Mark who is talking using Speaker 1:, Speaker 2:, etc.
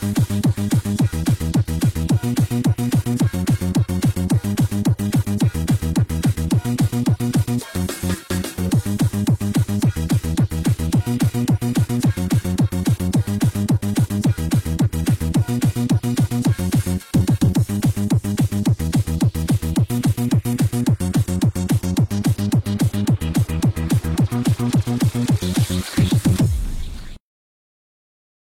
Speaker 1: Música